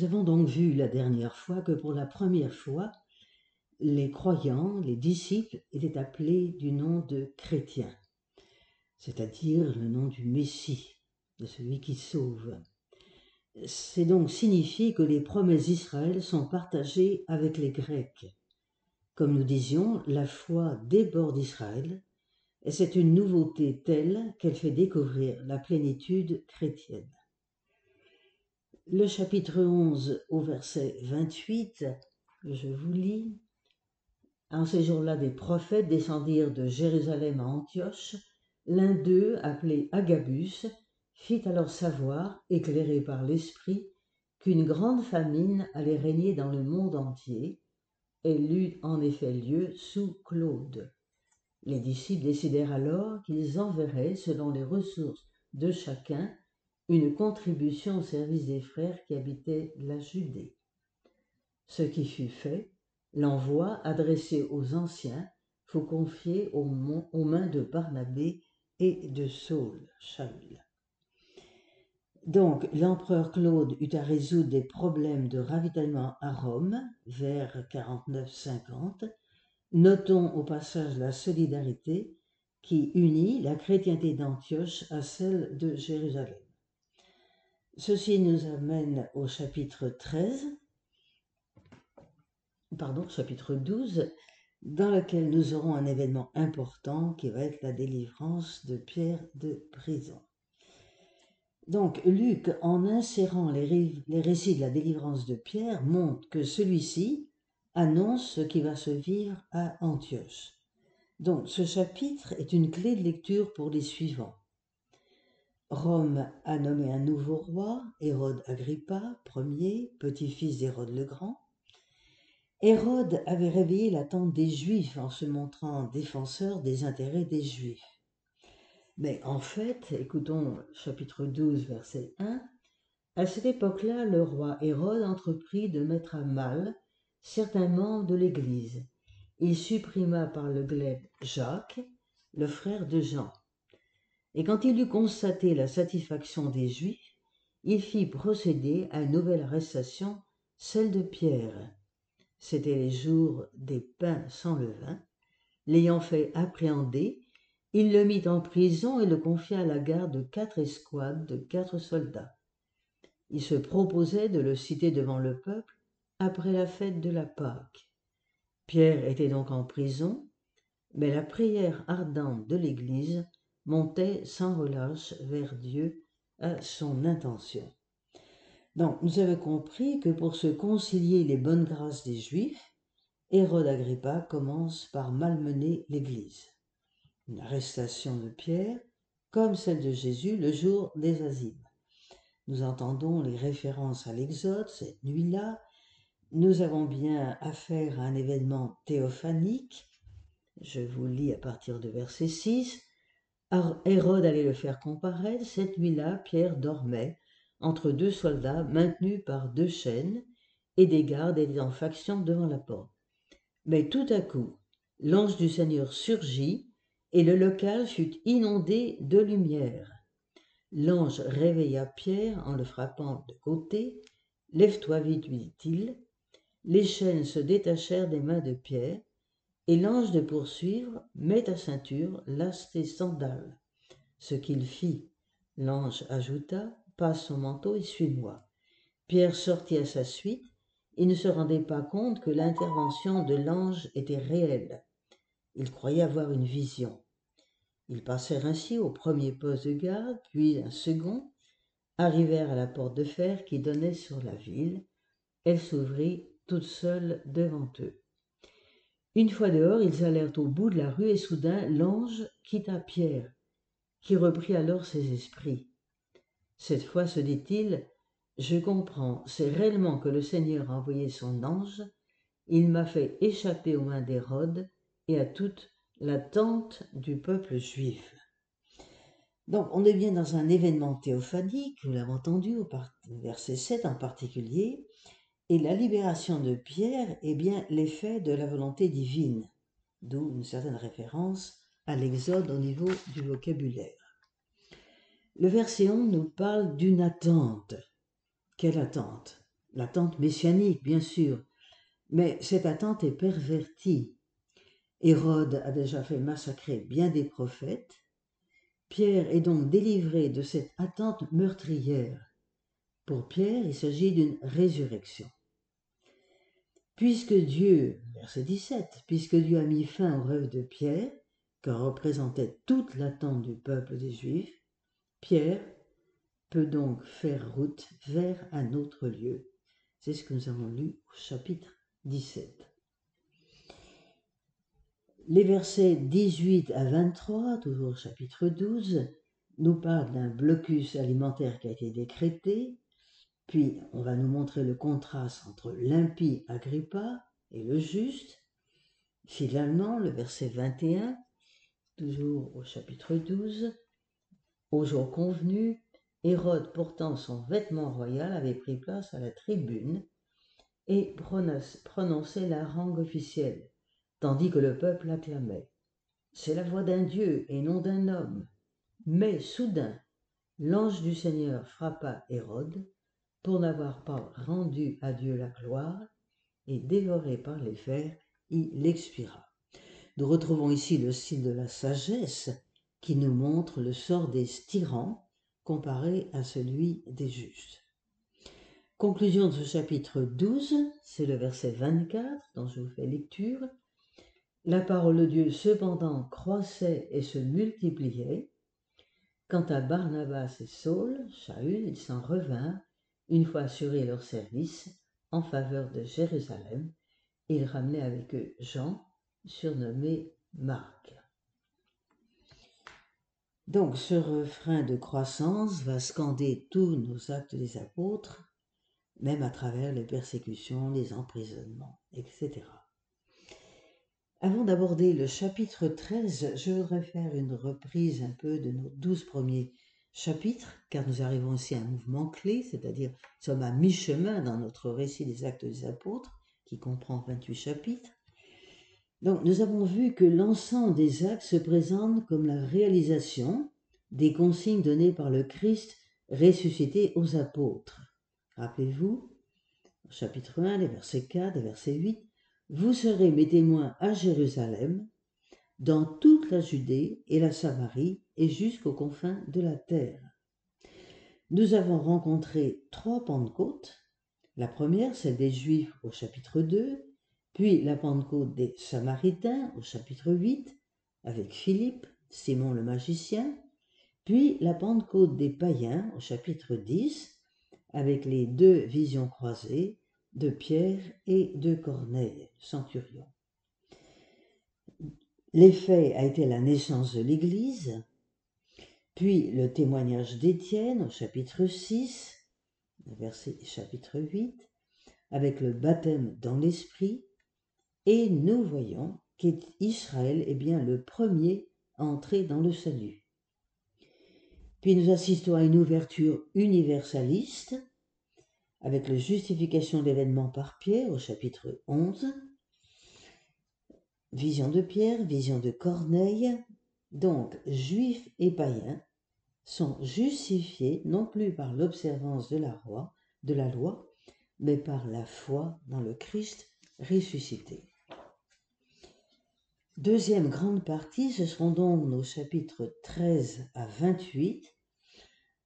Nous avons donc vu la dernière fois que pour la première fois, les croyants, les disciples, étaient appelés du nom de chrétiens, c'est-à-dire le nom du Messie, de celui qui sauve. C'est donc signifier que les promesses d'Israël sont partagées avec les Grecs. Comme nous disions, la foi déborde d'Israël, et c'est une nouveauté telle qu'elle fait découvrir la plénitude chrétienne. Le chapitre 11 au verset 28, je vous lis. En ces jours-là, des prophètes descendirent de Jérusalem à Antioche. L'un d'eux, appelé Agabus, fit alors savoir, éclairé par l'Esprit, qu'une grande famine allait régner dans le monde entier. Elle eut en effet lieu sous Claude. Les disciples décidèrent alors qu'ils enverraient, selon les ressources de chacun, une contribution au service des frères qui habitaient la Judée. Ce qui fut fait, l'envoi adressé aux anciens fut confié aux, mains de Barnabé et de Saul, Shaul. Donc, l'empereur Claude eut à résoudre des problèmes de ravitaillement à Rome vers 49-50. Notons au passage la solidarité qui unit la chrétienté d'Antioche à celle de Jérusalem. Ceci nous amène au chapitre 13, pardon, chapitre 12, dans lequel nous aurons un événement important qui va être la délivrance de Pierre de prison. Donc Luc, en insérant les, les récits de la délivrance de Pierre, montre que celui-ci annonce ce qui va se vivre à Antioche. Donc ce chapitre est une clé de lecture pour les suivants. Rome a nommé un nouveau roi, Hérode Agrippa Ier, petit-fils d'Hérode le Grand. Hérode avait réveillé l'attente des Juifs en se montrant défenseur des intérêts des Juifs. Mais en fait, écoutons chapitre 12, verset 1, à cette époque-là, le roi Hérode entreprit de mettre à mal certains membres de l'Église. Il supprima par le glaive Jacques, le frère de Jean et quand il eut constaté la satisfaction des Juifs, il fit procéder à une nouvelle arrestation, celle de Pierre. C'étaient les jours des pains sans levain. L'ayant fait appréhender, il le mit en prison et le confia à la garde de quatre escouades de quatre soldats. Il se proposait de le citer devant le peuple après la fête de la Pâque. Pierre était donc en prison, mais la prière ardente de l'Église montait sans relâche vers Dieu à son intention. Donc, nous avons compris que pour se concilier les bonnes grâces des Juifs, Hérode Agrippa commence par malmener l'Église. Une arrestation de Pierre, comme celle de Jésus le jour des Azimes. Nous entendons les références à l'Exode cette nuit-là. Nous avons bien affaire à un événement théophanique. Je vous lis à partir de verset 6. Hérode allait le faire comparaître. Cette nuit-là, Pierre dormait entre deux soldats maintenus par deux chaînes, et des gardes étaient en faction devant la porte. Mais tout à coup, l'ange du Seigneur surgit, et le local fut inondé de lumière. L'ange réveilla Pierre en le frappant de côté. Lève-toi vite, lui dit-il. Les chaînes se détachèrent des mains de Pierre, et l'ange de poursuivre, met ta ceinture, lasse tes sandales. Ce qu'il fit, l'ange ajouta, passe son manteau et suis-moi. Pierre sortit à sa suite, il ne se rendait pas compte que l'intervention de l'ange était réelle. Il croyait avoir une vision. Ils passèrent ainsi au premier poste de garde, puis un second, arrivèrent à la porte de fer qui donnait sur la ville. Elle s'ouvrit toute seule devant eux. Une fois dehors, ils allèrent au bout de la rue et soudain l'ange quitta Pierre, qui reprit alors ses esprits. Cette fois, se dit-il, je comprends, c'est réellement que le Seigneur a envoyé son ange, il m'a fait échapper aux mains d'Hérode et à toute l'attente du peuple juif. Donc, on est bien dans un événement théophanique, vous l'avez entendu au verset 7 en particulier, et la libération de Pierre est bien l'effet de la volonté divine, d'où une certaine référence à l'Exode au niveau du vocabulaire. Le verset 11 nous parle d'une attente. Quelle attente? L'attente messianique, bien sûr, mais cette attente est pervertie. Hérode a déjà fait massacrer bien des prophètes. Pierre est donc délivré de cette attente meurtrière. Pour Pierre, il s'agit d'une résurrection. Puisque Dieu, verset 17, puisque Dieu a mis fin au rêve de Pierre, que représentait toute l'attente du peuple des Juifs, Pierre peut donc faire route vers un autre lieu. C'est ce que nous avons lu au chapitre 17. Les versets 18 à 23, toujours chapitre 12, nous parlent d'un blocus alimentaire qui a été décrété, puis on va nous montrer le contraste entre l'impie Agrippa et le juste. Finalement, le verset 21, toujours au chapitre 12, au jour convenu, Hérode, portant son vêtement royal, avait pris place à la tribune et prononçait la langue officielle, tandis que le peuple acclamait. C'est la voix d'un Dieu et non d'un homme. Mais soudain, l'ange du Seigneur frappa Hérode pour n'avoir pas rendu à Dieu la gloire, et dévoré par les fers, il expira. Nous retrouvons ici le style de la sagesse qui nous montre le sort des tyrans comparé à celui des justes. Conclusion de ce chapitre 12, c'est le verset 24 dont je vous fais lecture. La parole de Dieu cependant croissait et se multipliait. Quant à Barnabas et Saul, Shaul, ils s'en revinrent, une fois assurés leur service, en faveur de Jérusalem. Ils ramenaient avec eux Jean, surnommé Marc. Donc ce refrain de croissance va scander tous nos actes des apôtres, même à travers les persécutions, les emprisonnements, etc. Avant d'aborder le chapitre 13, je voudrais faire une reprise un peu de nos douze premiers chapitres, car nous arrivons aussi à un mouvement clé, c'est-à-dire nous sommes à mi-chemin dans notre récit des actes des apôtres, qui comprend 28 chapitres. Donc, nous avons vu que l'ensemble des actes se présente comme la réalisation des consignes données par le Christ ressuscité aux apôtres. Rappelez-vous, chapitre 1, les versets 4 et verset 8, Vous serez mes témoins à Jérusalem, dans toute la Judée et la Samarie et jusqu'aux confins de la terre. Nous avons rencontré trois Pentecôtes. La première, celle des Juifs au chapitre 2, puis la Pentecôte des Samaritains au chapitre 8, avec Philippe, Simon le magicien, puis la Pentecôte des païens au chapitre 10, avec les deux visions croisées de Pierre et de Corneille, centurion. L'effet a été la naissance de l'Église, puis le témoignage d'Étienne au chapitre 6, verset chapitre 8, avec le baptême dans l'Esprit, et nous voyons qu'Israël est bien le premier à entrer dans le salut. Puis nous assistons à une ouverture universaliste avec la justification de l'événement par Pierre au chapitre 11, vision de Pierre, vision de Corneille, donc juifs et païens sont justifiés non plus par l'observance de la, loi, mais par la foi dans le Christ ressuscité. Deuxième grande partie, ce seront donc nos chapitres 13 à 28.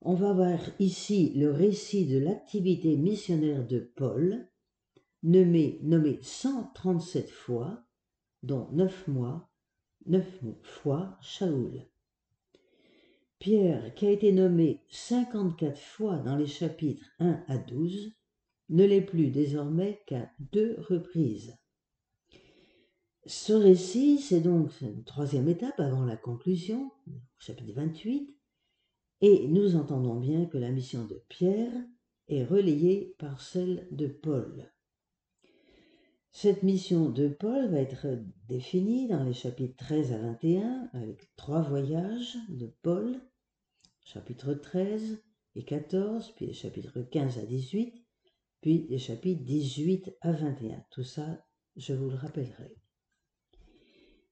On va voir ici le récit de l'activité missionnaire de Paul, nommé, nommé 137 fois, dont 9 mois, 9 fois Shaoul. Pierre, qui a été nommé 54 fois dans les chapitres 1 à 12, ne l'est plus désormais qu'à deux reprises. Ce récit, c'est donc une troisième étape avant la conclusion, chapitre 28, et nous entendons bien que la mission de Pierre est relayée par celle de Paul. Cette mission de Paul va être définie dans les chapitres 13 à 21 avec trois voyages de Paul, chapitre 13 et 14, puis les chapitres 15 à 18, puis les chapitres 18 à 21. Tout ça, je vous le rappellerai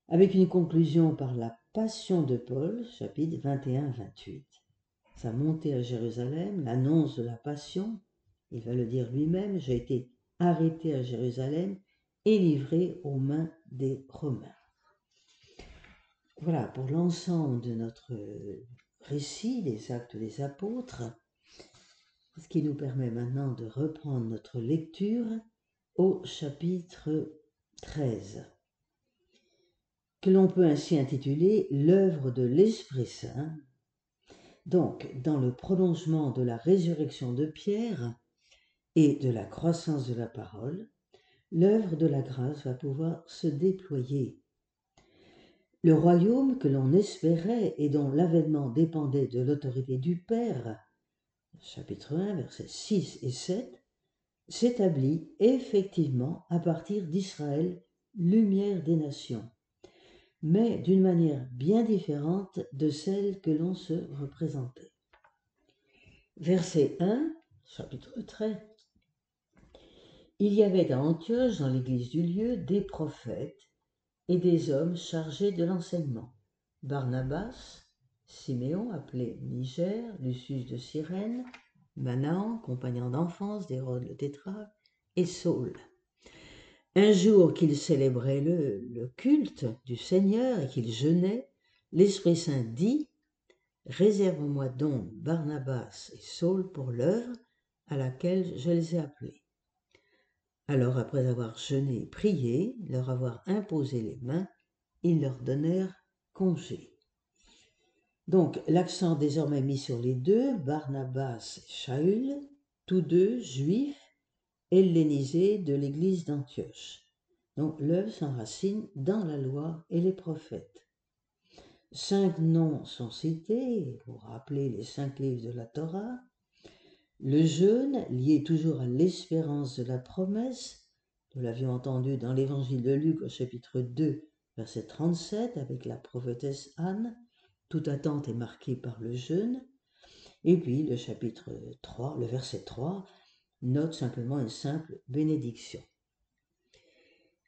avec une conclusion par la Passion de Paul, chapitre 21-28. Sa montée à Jérusalem, l'annonce de la Passion, il va le dire lui-même, j'ai été arrêté à Jérusalem et livré aux mains des Romains. Voilà pour l'ensemble de notre récit des actes des apôtres, ce qui nous permet maintenant de reprendre notre lecture au chapitre 13, que l'on peut ainsi intituler l'œuvre de l'Esprit Saint. Donc, dans le prolongement de la résurrection de Pierre et de la croissance de la parole, l'œuvre de la grâce va pouvoir se déployer. Le royaume que l'on espérait et dont l'avènement dépendait de l'autorité du Père, chapitre 1, versets 6 et 7, s'établit effectivement à partir d'Israël, lumière des nations, mais d'une manière bien différente de celle que l'on se représentait. Verset 1, chapitre 13. Il y avait à Antioche, dans l'église du lieu, des prophètes et des hommes chargés de l'enseignement. Barnabas, Siméon, appelé Niger, Lucius de Cyrène, Manahan, compagnon d'enfance d'Hérode le tétrarque, et Saul. Un jour qu'il célébrait le, le culte du Seigneur et qu'il jeûnait, l'Esprit Saint dit Réserve-moi donc Barnabas et Saul pour l'œuvre à laquelle je les ai appelés. Alors, après avoir jeûné et prié, leur avoir imposé les mains, ils leur donnèrent congé. Donc, l'accent désormais mis sur les deux, Barnabas et Shaul, tous deux juifs hellénisés de l'église d'Antioche. Donc, l'œuvre s'enracine dans la loi et les prophètes. Cinq noms sont cités pour rappeler les cinq livres de la Torah. Le jeûne, lié toujours à l'espérance de la promesse, nous l'avions entendu dans l'évangile de Luc au chapitre 2, verset 37, avec la prophétesse Anne. Toute attente est marquée par le jeûne. Et puis le chapitre 3, le verset 3, note simplement une simple bénédiction.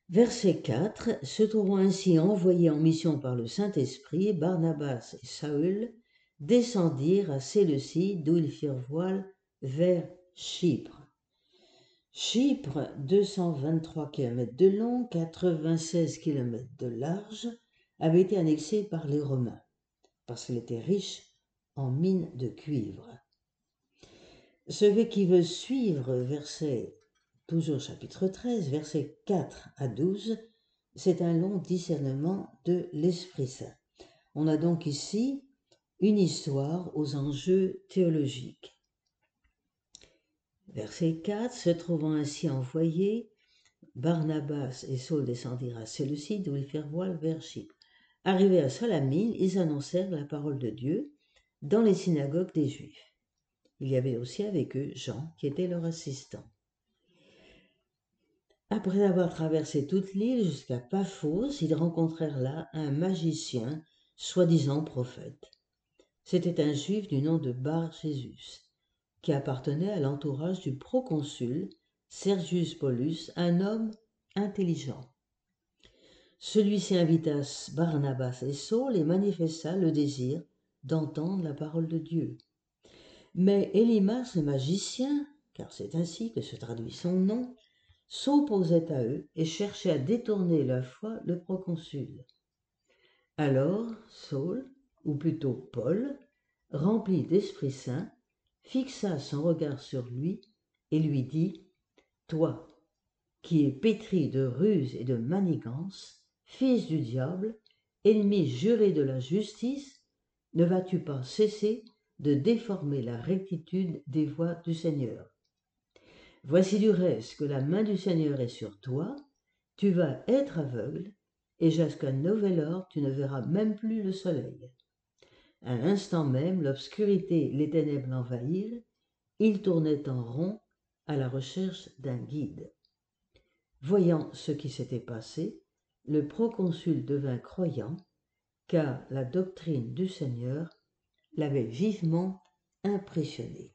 Verset 4, se trouvant ainsi envoyés en mission par le Saint-Esprit, Barnabas et Saül descendirent à Séleucie, d'où ils firent voile vers Chypre. Chypre, 223 km de long, 96 km de large, avait été annexé par les Romains parce qu'il était riche en mines de cuivre. Ce qui veut suivre, verset, toujours chapitre 13, versets 4 à 12, c'est un long discernement de l'Esprit Saint. On a donc ici une histoire aux enjeux théologiques. Verset 4, se trouvant ainsi envoyés, Barnabas et Saul descendirent à Séleucide où ils firent voile vers Chypre. Arrivés à Salamine, ils annoncèrent la parole de Dieu dans les synagogues des Juifs. Il y avait aussi avec eux Jean, qui était leur assistant. Après avoir traversé toute l'île jusqu'à Paphos, ils rencontrèrent là un magicien, soi-disant prophète. C'était un juif du nom de Bar Jésus, qui appartenait à l'entourage du proconsul Sergius Paulus, un homme intelligent. Celui-ci invita Barnabas et Saul et manifesta le désir d'entendre la parole de Dieu. Mais Élimas le magicien, car c'est ainsi que se traduit son nom, s'opposait à eux et cherchait à détourner la foi le proconsul. Alors Saul, ou plutôt Paul, rempli d'Esprit Saint, fixa son regard sur lui et lui dit Toi, qui es pétri de ruse et de manigance, Fils du diable, ennemi juré de la justice, ne vas-tu pas cesser de déformer la rectitude des voies du Seigneur? Voici du reste que la main du Seigneur est sur toi, tu vas être aveugle, et jusqu'à nouvel ordre tu ne verras même plus le soleil. À l'instant même, l'obscurité les ténèbres l'envahirent, il tournait en rond à la recherche d'un guide. Voyant ce qui s'était passé, le proconsul devint croyant, car la doctrine du Seigneur l'avait vivement impressionné.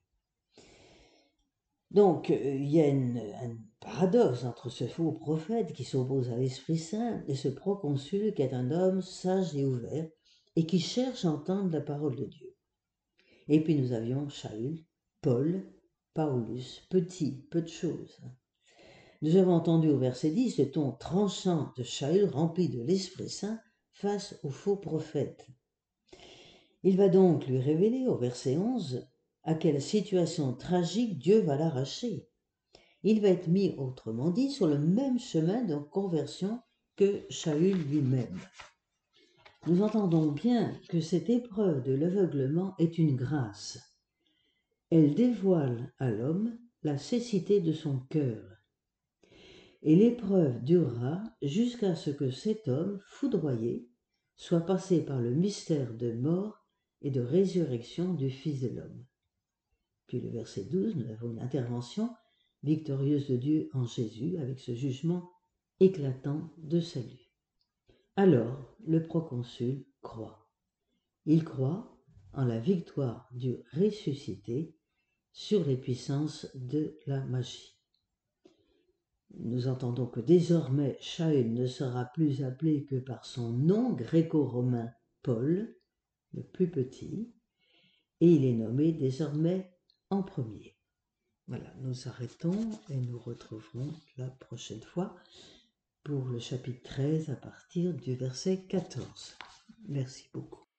Donc, euh, il y a un paradoxe entre ce faux prophète qui s'oppose à l'Esprit Saint et ce proconsul qui est un homme sage et ouvert et qui cherche à entendre la parole de Dieu. Et puis nous avions Shaul, Paul, Paulus, petit, peu de choses. Nous avons entendu au verset 10 le ton tranchant de Shaul rempli de l'Esprit Saint face au faux prophète. Il va donc lui révéler au verset 11 à quelle situation tragique Dieu va l'arracher. Il va être mis, autrement dit, sur le même chemin de conversion que Shaul lui-même. Nous entendons bien que cette épreuve de l'aveuglement est une grâce. Elle dévoile à l'homme la cécité de son cœur. Et l'épreuve durera jusqu'à ce que cet homme, foudroyé, soit passé par le mystère de mort et de résurrection du Fils de l'homme. Puis le verset 12, nous avons une intervention victorieuse de Dieu en Jésus avec ce jugement éclatant de salut. Alors le proconsul croit. Il croit en la victoire du ressuscité sur les puissances de la magie. Nous entendons que désormais Shaul ne sera plus appelé que par son nom gréco-romain Paul, le plus petit, et il est nommé désormais en premier. Voilà, nous arrêtons et nous retrouverons la prochaine fois pour le chapitre 13 à partir du verset 14. Merci beaucoup.